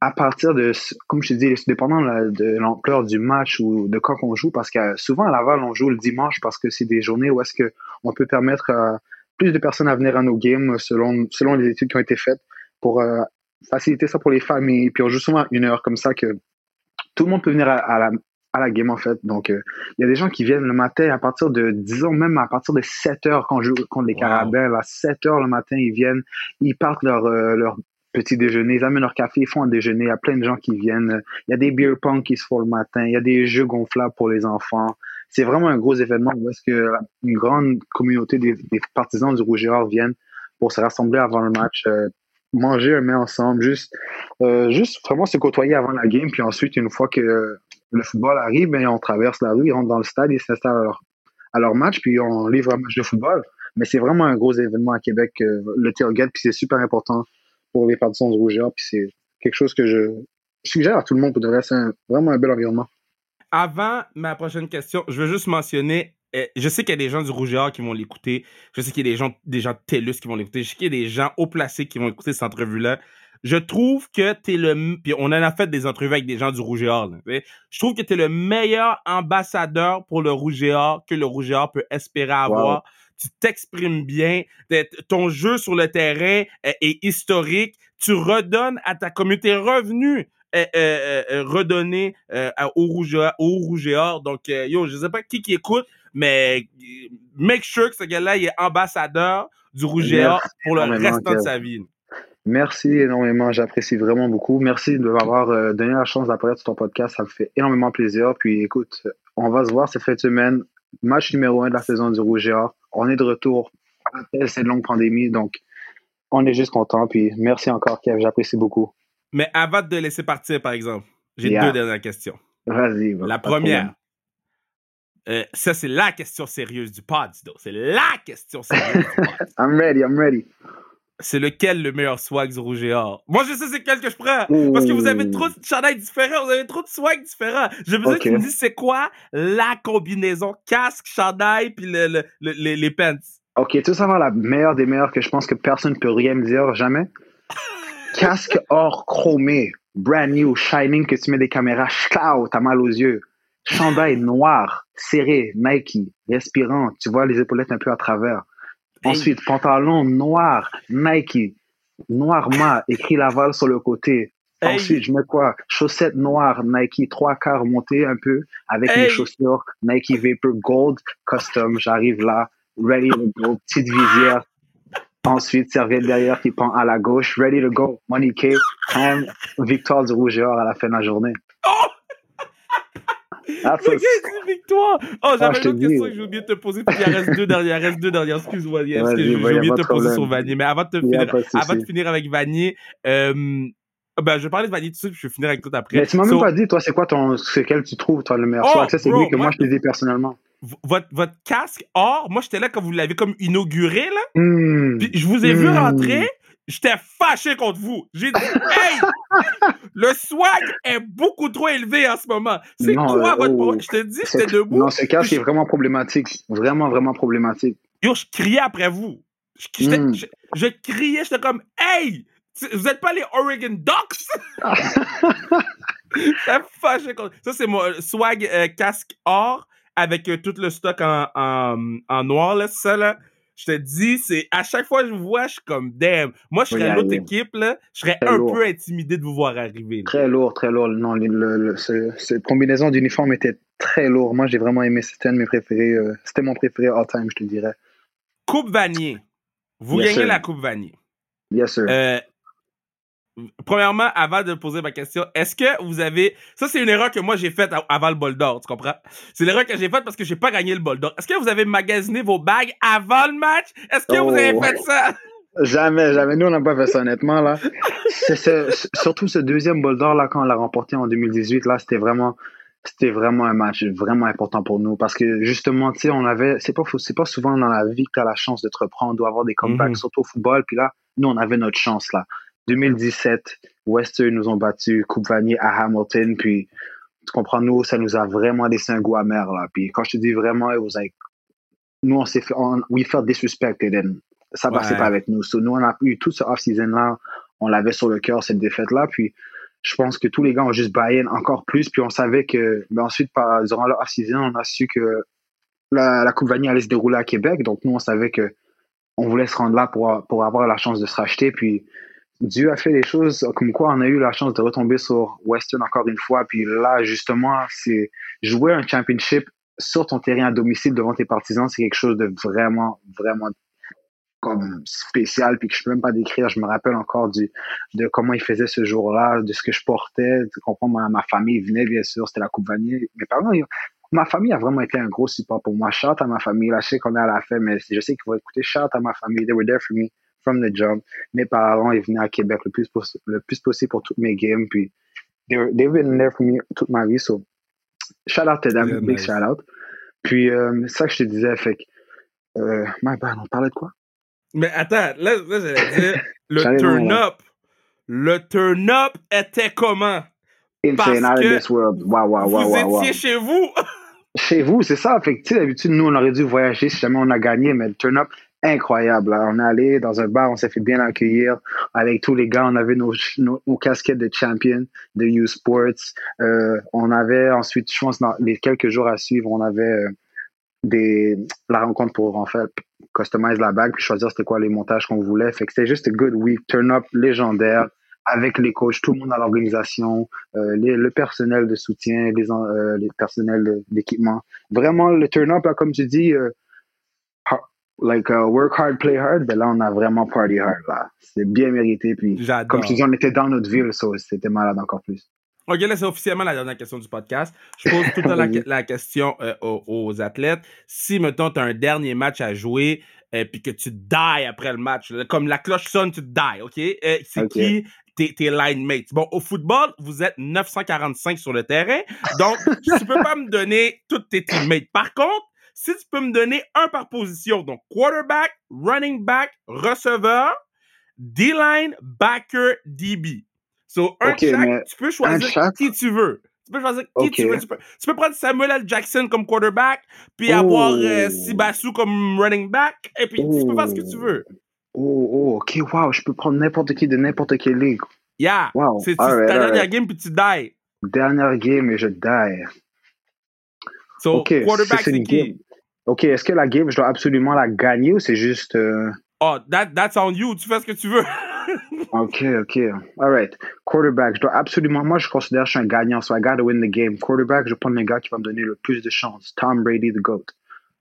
à partir de, comme je te dis, dépendant de l'ampleur du match ou de quand on joue, parce que souvent à Laval, on joue le dimanche parce que c'est des journées où est-ce que on peut permettre à plus de personnes à venir à nos games selon, selon les études qui ont été faites pour euh, faciliter ça pour les familles. Puis on joue souvent une heure comme ça que tout le monde peut venir à, la, à la game en fait. Donc euh, il y a des gens qui viennent le matin à partir de, disons même à partir de 7 heures quand je joue contre les Carabins, à 7 heures le matin, ils viennent, ils partent leur, euh, leur petit déjeuner, ils amènent leur café, ils font un déjeuner, il y a plein de gens qui viennent, il y a des beer pong qui se font le matin, il y a des jeux gonflables pour les enfants. C'est vraiment un gros événement où est-ce que une grande communauté des, partisans du Rouge et viennent pour se rassembler avant le match, euh, manger un mets ensemble, juste, euh, juste vraiment se côtoyer avant la game, puis ensuite, une fois que le football arrive, ben, on traverse la rue, ils rentrent dans le stade, ils s'installent à leur, match, puis on livre un match de football. Mais c'est vraiment un gros événement à Québec, euh, le tailgate, puis c'est super important pour les partisans du Rougeur. Puis c'est quelque chose que je suggère à tout le monde pour. C'est vraiment un bel environnement. Avant ma prochaine question, je veux juste mentionner eh, je sais qu'il y a des gens du Rougeur qui vont l'écouter. Je sais qu'il y a des gens, des gens de qui vont l'écouter. Je sais qu'il y a des gens haut placés qui vont écouter cette entrevue-là. Je trouve que tu es le. Puis on en a fait des entrevues avec des gens du Rougeur. Je trouve que tu es le meilleur ambassadeur pour le Rougeur que le Rougeur peut espérer avoir tu t'exprimes bien, ton jeu sur le terrain est, historique, tu redonnes à ta communauté revenu est, redonné au rouge au rouge et or. Donc yo, je sais pas qui qui écoute, mais make sure que ce gars-là est ambassadeur du rouge et or pour le restant de sa vie. Merci énormément, j'apprécie vraiment beaucoup. Merci de m'avoir euh, donné la chance d'apparaître sur ton podcast, ça me fait énormément plaisir. Puis écoute, on va se voir cette fin de semaine match numéro un de la saison du Rouge et Or. On est de retour après cette longue pandémie, donc on est juste content. Puis merci encore, Kev, j'apprécie beaucoup. Mais avant de te laisser partir, par exemple, j'ai deux dernières questions. Vas-y. La première, euh, ça c'est la question sérieuse du pod, C'est la question sérieuse du pod. I'm ready, I'm ready c'est lequel le meilleur swag du rouge et or? Moi, je sais c'est quel que je prends. Parce que vous avez trop de chandails différents, vous avez trop de swag différents. Je veux dire que tu me dis c'est quoi la combinaison casque, chandail, puis le, les, les pants? Ok, tout simplement la meilleure des meilleures que je pense que personne ne peut rien me dire jamais. casque or chromé, brand new, shining, que tu mets des caméras, tu t'as mal aux yeux. Chandail noir, serré, Nike, respirant, tu vois les épaulettes un peu à travers Ensuite, pantalon noir, Nike, noir mat, écrit Laval sur le côté. Ensuite, je mets quoi? Chaussettes noires, Nike, trois quarts montées un peu, avec mes chaussures, Nike Vapor Gold Custom. J'arrive là, ready to go, petite visière. Ensuite, serviette derrière qui pend à la gauche, ready to go, money cake, and victoire du rougeur à la fin de la journée. Ah, le gars, victoire! Oh, j'avais une autre question que j'ai oublié de te poser, puis il reste deux dernières, il reste deux dernières. Excuse-moi, j'ai oublié de te poser sur Vanier. Mais avant de, te finir, avant de finir avec Vanier, euh, ben, je vais parler de Vanier tout de suite, puis je vais finir avec tout après. Mais tu m'as même pas dit, toi, c'est quoi ton, c'est quel tu trouves, toi, le meilleur oh, Ça, c'est lui que moi, je te dis personnellement. Votre, votre casque or, moi, j'étais là quand vous l'avez comme inauguré, là. Hmm. Puis je vous ai vu hmm. rentrer, J'étais fâché contre vous. J'ai dit, hey, le swag est beaucoup trop élevé en ce moment. C'est quoi euh, votre oh, Je te dis, j'étais debout. Non, ce casque est vraiment problématique. Vraiment, vraiment problématique. Yo, je criais après vous. Je, mm. je, criais, j'étais comme, hey, vous êtes pas les Oregon Ducks? j'étais fâché contre. Ça, c'est mon swag euh, casque or avec euh, tout le stock en, en, en noir, là, ça, là je te dis, c'est à chaque fois que je vous vois, je suis comme damn. Moi, je serais l'autre équipe, là, je serais un peu intimidé de vous voir arriver. Très lourd, très lourd. Non, cette combinaison d'uniforme était très lourd. Moi, j'ai vraiment aimé. C'était un de mes préférés. Euh, c'était mon préféré all time, je te dirais. Coupe Vanier. Vous gagnez la Coupe Vanier. Yes, sir. Euh, premièrement, avant de poser ma question, est-ce que vous avez. Ça, c'est une erreur que moi j'ai faite avant le bol d'or, tu comprends? C'est l'erreur que j'ai faite parce que j'ai pas gagné le bol d'or. Est-ce que vous avez magasiné vos bagues avant le match? Est-ce que vous avez Oh. fait ça? Jamais, jamais. Nous, on n'a pas fait ça, honnêtement, là. Ce- surtout ce deuxième bol d'or, là, quand on l'a remporté en 2018, là, c'était vraiment, c'était vraiment un match vraiment important pour nous. Parce que, justement, tu sais, on avait, c'est pas, c'est pas souvent dans la vie que tu as la chance de te reprendre, on doit avoir des comebacks, Mhm. surtout au football. Puis là, nous, on avait notre chance, là. 2017, Western nous ont battu, Coupe Vanier à Hamilton, puis, tu comprends, nous, ça nous a vraiment laissé un goût amer, là. Puis, quand je te dis vraiment, it was like, nous, on s'est fait, on, we felt disrespected and ça passait Ouais. pas avec nous. So, nous, on a eu tout ce off-season-là, on l'avait sur le cœur, cette défaite-là. Puis, je pense que tous les gars ont juste buy-in encore plus. Puis, on savait que, mais ensuite, par, durant le off-season, on a su que la, la Coupe Vanille allait se dérouler à Québec. Donc, nous, on savait que on voulait se rendre là pour, pour avoir la chance de se racheter. Puis, Dieu a fait les choses comme quoi on a eu la chance de retomber sur Western encore une fois. Puis là, justement, c'est jouer un championship sur ton terrain à domicile devant tes partisans, c'est quelque chose de vraiment, vraiment comme spécial, puis que je peux même pas décrire. Je me rappelle encore du, de comment il faisait ce jour-là, de ce que je portais. Tu comprends, ma, ma famille venait, bien sûr, c'était la Coupe Vanier. Mes parents, ils- ma famille a vraiment été un gros support pour moi. Shout à ma famille. Là, je sais qu'on est à la fin, mais je sais qu'ils vont écouter. Shout à ma famille. They were there for me from the jump. Mes parents, ils venaient à Québec le plus, le plus possible pour toutes mes games, puis they've been there for me toute ma vie. So, shout out to them. Yeah, big nice. shout out. Puis, euh, ça que je te disais, fait que, euh, my bad, on parlait de quoi? Mais attends, là, là j'allais dire, le turn-up. Le turn-up était comment? Insane, out of this world. Wow, wow, wow, vous wow, wow. étiez chez vous? Chez vous, c'est ça. Fait que, tu sais, d'habitude, nous, on aurait dû voyager si jamais on a gagné, mais le turn-up, incroyable. là. On est allé dans un bar, on s'est fait bien accueillir avec tous les gars. On avait nos, casquettes de champion de U Sports. Euh, on avait ensuite, je pense, dans les quelques jours à suivre, on avait euh, la rencontre pour, en fait, customize la bague puis choisir c'était quoi les montages qu'on voulait. Fait que c'était juste un good week. Turn-up légendaire avec les coachs, tout le monde à l'organisation, euh, le personnel de soutien, les, personnels d'équipement. Vraiment, le turn-up, comme tu dis, like uh, work hard, play hard, ben là, on a vraiment party hard. là. C'est bien mérité. Puis, comme je te dis, on était dans notre ville, so c'était malade encore plus. Ok, là, c'est officiellement la dernière question du podcast. Je pose tout le temps la, question euh, aux, aux athlètes. Si, mettons, tu as un dernier match à jouer et puis que tu die après le match, là, comme la cloche sonne, tu die, OK? Euh, c'est qui tes, tes line mates? Bon, au football, vous êtes 945 sur le terrain, donc tu peux pas me donner toutes tes teammates. Par contre, si tu peux me donner un par position, donc quarterback, running back, receveur, D-line, backer, DB. So, un Ok, de chaque, mais tu peux choisir qui tu veux. Tu peux choisir qui tu veux. Tu peux, tu peux prendre Samuel L. Jackson comme quarterback, puis Oh. avoir euh, Sibassou comme running back, et puis tu peux faire ce que tu veux. Oh, oh, ok, wow, je peux prendre n'importe qui de n'importe quelle ligue. Yeah. Wow. C'est ta dernière game, puis tu die. Dernière game et je die. So, quarterback, c'est qui? Ok, est-ce que la game, je dois absolument la gagner ou c'est juste. euh, Oh, that, that's on you. Tu fais ce que tu veux. Ok, ok. All right. Quarterback, je dois absolument. Moi, je considère que je suis un gagnant, so I gotta win the game. Quarterback, je prendre le gars qui va me donner le plus de chance. Tom Brady, the GOAT.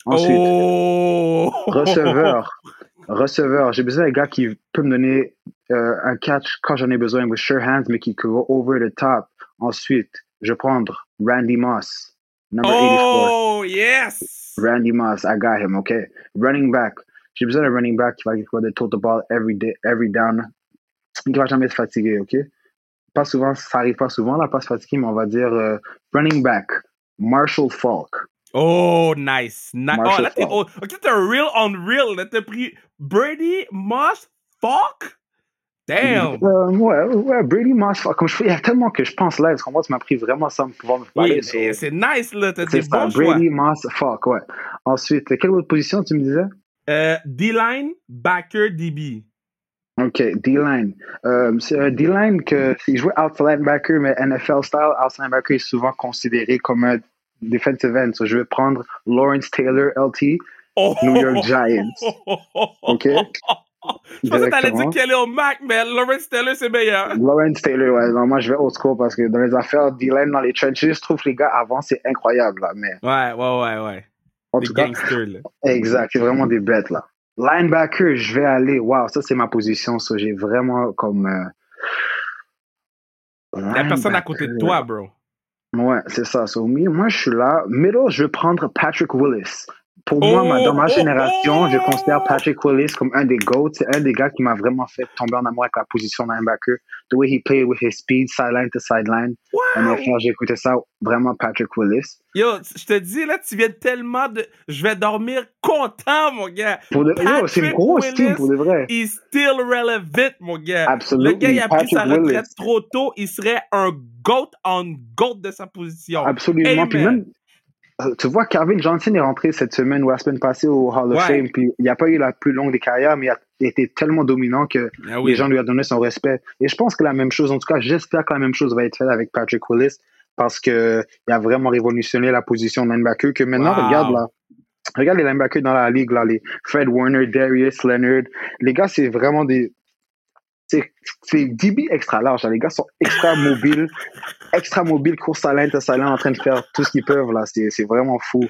Ensuite, oh! receveur. Receveur, j'ai besoin d'un gars qui peut me donner euh, un catch quand j'en ai besoin with sure hands, mais qui peut go over the top. Ensuite, je vais prendre Randy Moss, number 84. Oh, yes! Randy Moss, I got him, okay. Running back. J'ai besoin d'un running back qui va, va tote the ball every day, every down. Qui va jamais se fatiguer, ok? Pas souvent, ça arrive pas souvent, là, pas se fatiguer, mais on va dire euh, running back. Marshall Falk. Oh, nice. Ni- oh, là, t'es, oh, ok, t'es un real on real. Là, t'as pris Brady, Moss, Falk? Damn! Euh, ouais, ouais, Brady Moss Falk. Comme je fais, il y a tellement que je pense là, parce qu'on voit, tu m'as pris vraiment sans pouvoir me parler. Oui, so- c'est nice, là. T'as des ça, bons choix. Brady Moss Falk, ouais. Ensuite, quelle autre position tu me disais? Euh, D-line, backer, DB. OK, D-line. Euh, c'est un D-line que s'il jouait outside linebacker, mais NFL style, outside linebacker est souvent considéré comme un defensive end. So, je vais prendre Lawrence Taylor, LT, Oh! New York Giants. OK? Je pensais que t'allais dire Directement. Khalil Mack, mais Lawrence Taylor, c'est meilleur. Lawrence Taylor, ouais. Non, moi, je vais old school parce que dans les affaires D-line, dans les trenches, je trouve les gars avant, c'est incroyable, là. Mais Ouais, ouais, ouais, ouais. en Des tout cas, gangsters, là. Exact, c'est vraiment des bêtes là. Linebacker, je vais aller. Wow, ça c'est ma position. Ça, j'ai vraiment comme. euh, La personne à côté de toi, bro. Ouais, c'est ça. So, moi, je suis là. Middle, je vais prendre Patrick Willis. Pour moi, dans ma oh, oh, génération, je considère Patrick Willis comme un des GOATs. C'est un des gars qui m'a vraiment fait tomber en amour avec la position linebacker. The way he played with his speed, sideline to sideline. Wow. j'ai écouté ça, vraiment Patrick Willis. Yo, je te dis, là, tu viens tellement de... Je vais dormir content, mon gars. Pour de... Yo, c'est une grosse team, pour de vrai. He's still relevant, mon gars. Absolument. Le gars, il a pris sa retraite trop tôt. Il serait un GOAT on GOAT de sa position. Absolument. Puis même, tu vois, Calvin Johnson est rentré cette semaine ou la semaine passée au Hall of Fame, puis il n'a pas eu la plus longue des carrières, mais il a été tellement dominant que ah les gens lui ont donné son respect. Et je pense que la même chose, en tout cas, j'espère que la même chose va être faite avec Patrick Willis, parce qu'il a vraiment révolutionné la position de linebacker, que maintenant, regarde là, regarde les linebackers dans la ligue, là, les Fred Warner, Darius Leonard, les gars, c'est vraiment des, c'est DB extra large. Les gars sont extra mobiles, extra mobiles, course à l'intérieur, en train de faire tout ce qu'ils peuvent. là. C'est vraiment fou.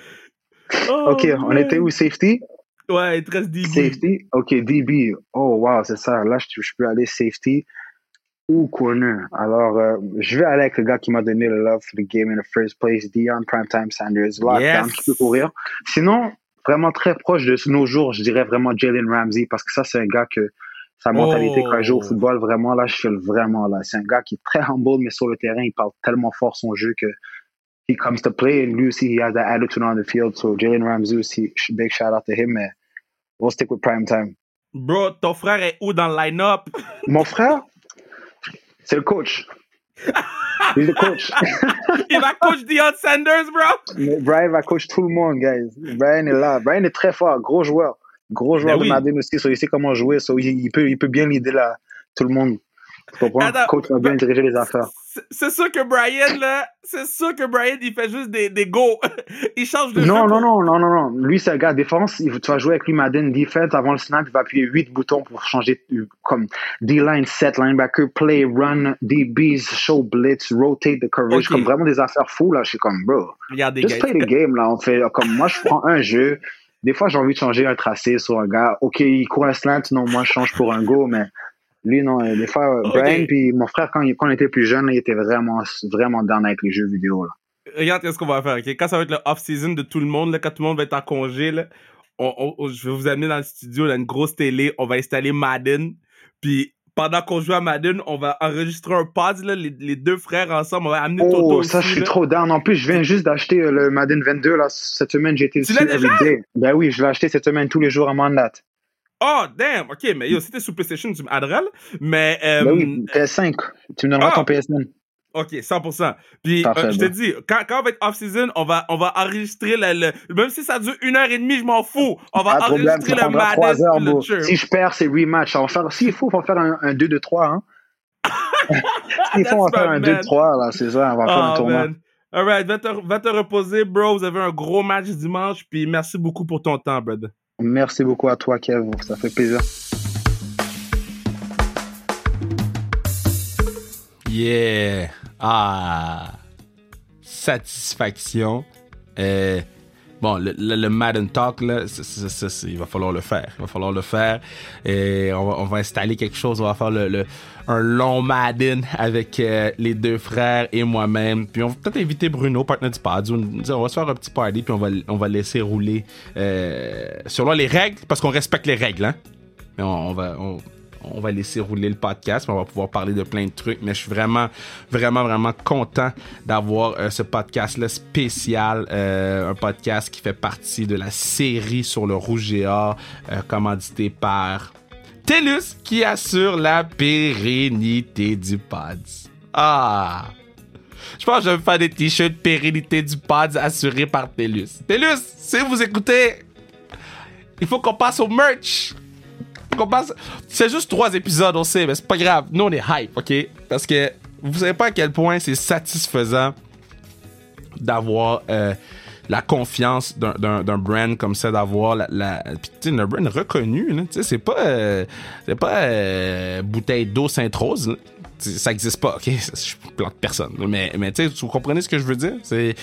Oh, ok, on était où? Safety? Ouais, il reste DB. Safety? Ok, DB. Oh, wow, c'est ça. Là, je, peux aller safety ou corner. Alors, euh, je vais aller avec le gars qui m'a donné le love for the game in the first place, Dion Primetime Sanders. Lockdown, qui peut courir. Sinon, vraiment très proche de nos jours, je dirais vraiment Jalen Ramsey, parce que ça, c'est un gars que sa mentalité quand il joue au oh. football, vraiment, là, je fais vraiment, là. C'est un gars qui est très humble, mais sur le terrain, il parle tellement fort son jeu que he comes to play, and lui aussi, he has that attitude on the field. So, Jalen Ramsey aussi, big shout out to him, mais we'll stick with prime time. Bro, ton frère est où dans le line-up? Mon frère? C'est le coach. He's the coach. il va coach Dion Sanders, bro. Brian va coach tout le monde, guys. Brian est là. Brian est très fort, gros joueur. Gros joueur ben de Madden aussi, il sait comment jouer, il, peut, il peut bien l'aider là, tout le monde. Comprends? Coach va bien diriger les affaires. C'est sûr que Brian, là, c'est sûr que Brian, il fait juste des, des go. il change de non, Non, non, non, non, non. Lui, c'est un gars défense. Tu vas jouer avec lui Madden defense. Avant le snap, il va appuyer 8 boutons pour changer comme D-line, set, linebacker, play, run, DBs, show blitz, rotate the coverage. Comme vraiment des affaires fous, là. Je suis comme, bro. Just play the game, là. On fait, comme moi, je prends un jeu des fois, j'ai envie de changer un tracé sur un gars. OK, il court un slant, non, moi, je change pour un go, mais lui, non. Des fois, Brian, puis mon frère, quand, on était plus jeune, il était vraiment, vraiment down avec les jeux vidéo. Là. Regarde ce qu'on va faire, OK? Quand ça va être le off-season de tout le monde, là, quand tout le monde va être en congé, là, je vais vous amener dans le studio, là, une grosse télé, on va installer Madden, puis pendant qu'on joue à Madden, on va enregistrer un pod, là, les, deux frères ensemble. On va amener Toto. Oh, ça, je suis trop down. En plus, je viens juste d'acheter euh, le Madden 22 là, cette semaine. J'ai été tu l'as déjà? Ben oui, je l'ai acheté cette semaine tous les jours à mandat. Oh, damn! Ok, mais yo, si t'es sous PlayStation, tu m'adresses. Mais. Euh, ben oui, PS5. Tu me donneras ah! ton PS5. OK, 100%. Puis, euh, je te dis, quand, quand on va être off-season, on va, on va enregistrer le, Même si ça dure une heure et demie, je m'en fous. On va enregistrer le Madden. si je perds, c'est rematch. S'il faut, on va faire un, 2-2-3. Hein? S'il faut, on va faire un 2-3. là, C'est ça, on va faire un oh, tournoi. Alright, va te, va te reposer, bro. Vous avez un gros match dimanche. Puis merci beaucoup pour ton temps, brother. Merci beaucoup à toi, Kev. Ça fait plaisir. Yeah. Ah. Satisfaction. Bon, le, Madden Talk, là, il va falloir le faire. Il va falloir le faire. Et on va, installer quelque chose. On va faire le, un long Madden avec euh, les deux frères et moi-même. Puis on va peut-être inviter Bruno, partenaire du pod. On, va se faire un petit party, puis on va, on laisser rouler euh, selon les règles, parce qu'on respecte les règles. Hein? on, va, va laisser rouler le podcast, on va pouvoir parler de plein de trucs. Mais je suis vraiment, vraiment, vraiment content d'avoir euh, ce podcast-là spécial, euh, un podcast qui fait partie de la série sur le rouge géant, euh, commandité par TELUS, qui assure la pérennité du pod. Ah! Je pense que je vais faire des t-shirts pérennité du pod assurés par TELUS. TELUS, si vous écoutez, il faut qu'on passe au merch. C'est juste trois épisodes, on sait, mais c'est pas grave. Nous, on est hype, OK? Parce que vous savez pas à quel point c'est satisfaisant d'avoir euh, la confiance d'un brand comme ça, d'avoir la, la un brand reconnu. C'est pas, euh, c'est pas euh, bouteille d'eau Sainte-Rose. Ça existe pas, ok? Je plante personne. Mais, mais tu vous comprenez ce que je veux dire? C'est,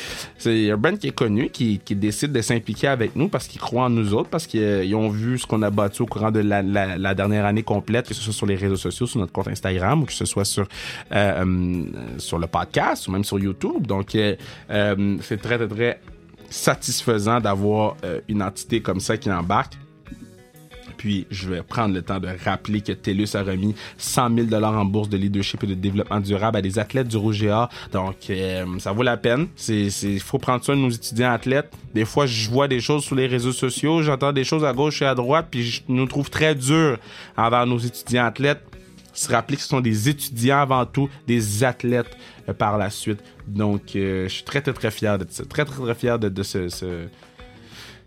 un brand qui est connu, qui, qui décide de s'impliquer avec nous parce qu'ils croient en nous autres, parce qu'ils ont vu ce qu'on a battu au courant de la, la, dernière année complète, que ce soit sur les réseaux sociaux, sur notre compte Instagram, ou que ce soit sur, euh, euh, sur le podcast, ou même sur YouTube. Donc, euh, c'est très, très, très satisfaisant d'avoir une entité comme ça qui embarque. Puis, je vais prendre le temps de rappeler que TELUS a remis 100 000 en bourse de leadership et de développement durable à des athlètes du Rouge Donc, euh, ça vaut la peine. C'est, faut prendre soin de nos étudiants athlètes. Des fois, je vois des choses sur les réseaux sociaux, j'entends des choses à gauche et à droite, puis je nous trouve très dur envers nos étudiants athlètes se rappeler que ce sont des étudiants avant tout, des athlètes euh, par la suite. Donc, euh, je suis très, très, très fier de ça. Très, très, très fier de, de ce,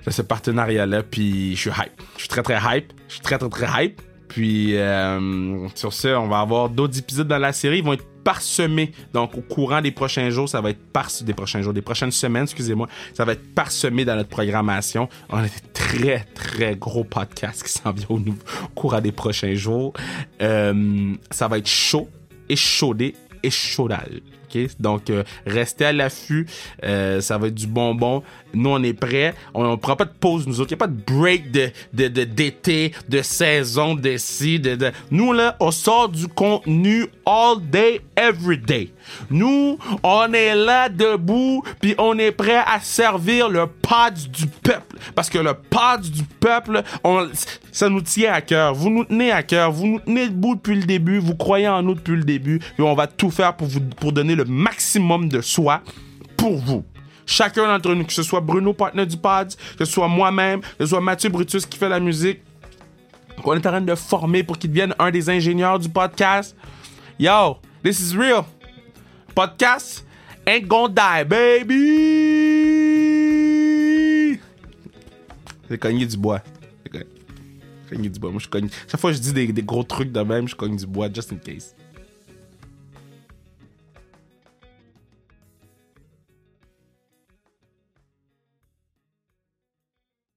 de ce partenariat-là. Puis je suis hype. Je suis très très hype. Je suis très très très hype. Puis euh, sur ce, on va avoir d'autres épisodes dans la série. Ils vont être parsemés. Donc au courant des prochains jours, ça va être par des prochains jours, des prochaines semaines, excusez-moi, ça va être parsemé dans notre programmation. On a des très très gros podcasts qui s'en viennent au, au, courant des prochains jours. Euh, ça va être chaud, échaudé, échaudal. Donc, euh, restez à l'affût. Euh, ça va être du bonbon. Nous, on est prêts. On ne prend pas de pause, nous autres. Il n'y a pas de break de, de, d'été, de, saison, de ci, de, de... Nous, là, on sort du contenu all day, every day. Nous, on est là debout, puis on est prêt à servir le pod du peuple. Parce que le pod du peuple, ça nous tient à cœur. Vous nous tenez à cœur. Vous nous tenez debout depuis le début. Vous croyez en nous depuis le début. Et on va tout faire pour vous, pour donner le maximum de soi pour vous. Chacun d'entre nous, que ce soit Bruno, partenaire du pod, que ce soit moi-même, que ce soit Mathieu Brutus qui fait la musique, qu'on est en train de former pour qu'il devienne un des ingénieurs du podcast. Yo, this is real. Podcast ain't gonna die, baby! C'est cogné du bois. C'est cogné du bois. Moi, je cogne. Chaque fois que je dis des, des gros trucs de même, je cogne du bois, just in case.